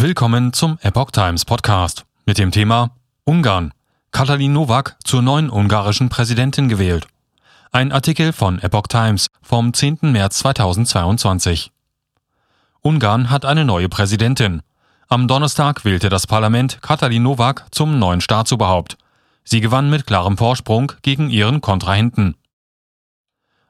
Willkommen zum Epoch Times Podcast mit dem Thema Ungarn. Katalin Nowak zur neuen ungarischen Präsidentin gewählt. Ein Artikel von Epoch Times vom 10. März 2022. Ungarn hat eine neue Präsidentin. Am Donnerstag wählte das Parlament Katalin Nowak zum neuen Staatsoberhaupt. Sie gewann mit klarem Vorsprung gegen ihren Kontrahenten.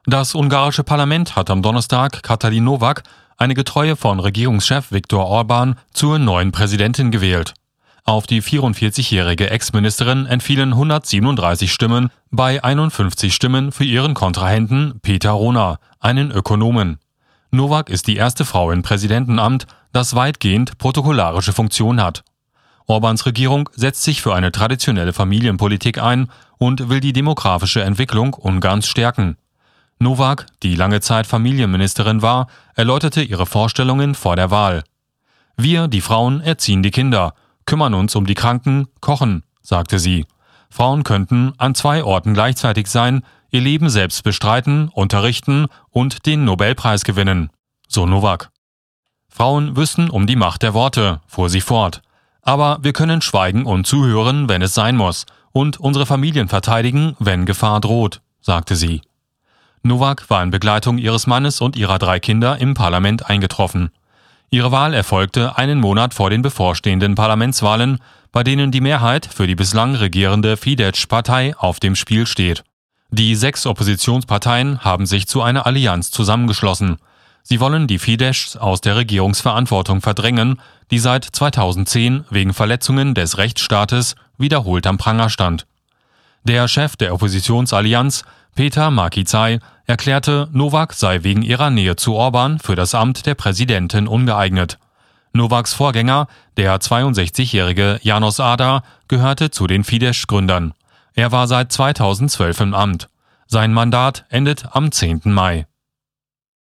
Das ungarische Parlament hat am Donnerstag Katalin Nowak eine Getreue von Regierungschef Viktor Orban zur neuen Präsidentin gewählt. Auf die 44-jährige Ex-Ministerin entfielen 137 Stimmen bei 51 Stimmen für ihren Kontrahenten Peter Rona, einen Ökonomen. Novak ist die erste Frau im Präsidentenamt, das weitgehend protokollarische Funktion hat. Orbans Regierung setzt sich für eine traditionelle Familienpolitik ein und will die demografische Entwicklung Ungarns stärken. Nowak, die lange Zeit Familienministerin war, erläuterte ihre Vorstellungen vor der Wahl. Wir, die Frauen, erziehen die Kinder, kümmern uns um die Kranken, kochen, sagte sie. Frauen könnten an zwei Orten gleichzeitig sein, ihr Leben selbst bestreiten, unterrichten und den Nobelpreis gewinnen. So Nowak. Frauen wüssten um die Macht der Worte, fuhr sie fort. Aber wir können schweigen und zuhören, wenn es sein muss, und unsere Familien verteidigen, wenn Gefahr droht, sagte sie. Nowak war in Begleitung ihres Mannes und ihrer drei Kinder im Parlament eingetroffen. Ihre Wahl erfolgte einen Monat vor den bevorstehenden Parlamentswahlen, bei denen die Mehrheit für die bislang regierende Fidesz-Partei auf dem Spiel steht. Die sechs Oppositionsparteien haben sich zu einer Allianz zusammengeschlossen. Sie wollen die Fidesz aus der Regierungsverantwortung verdrängen, die seit 2010 wegen Verletzungen des Rechtsstaates wiederholt am Pranger stand. Der Chef der Oppositionsallianz, Peter Makizai erklärte, Nowak sei wegen ihrer Nähe zu Orban für das Amt der Präsidentin ungeeignet. Nowaks Vorgänger, der 62-jährige Janos Ada, gehörte zu den Fidesz-Gründern. Er war seit 2012 im Amt. Sein Mandat endet am 10. Mai.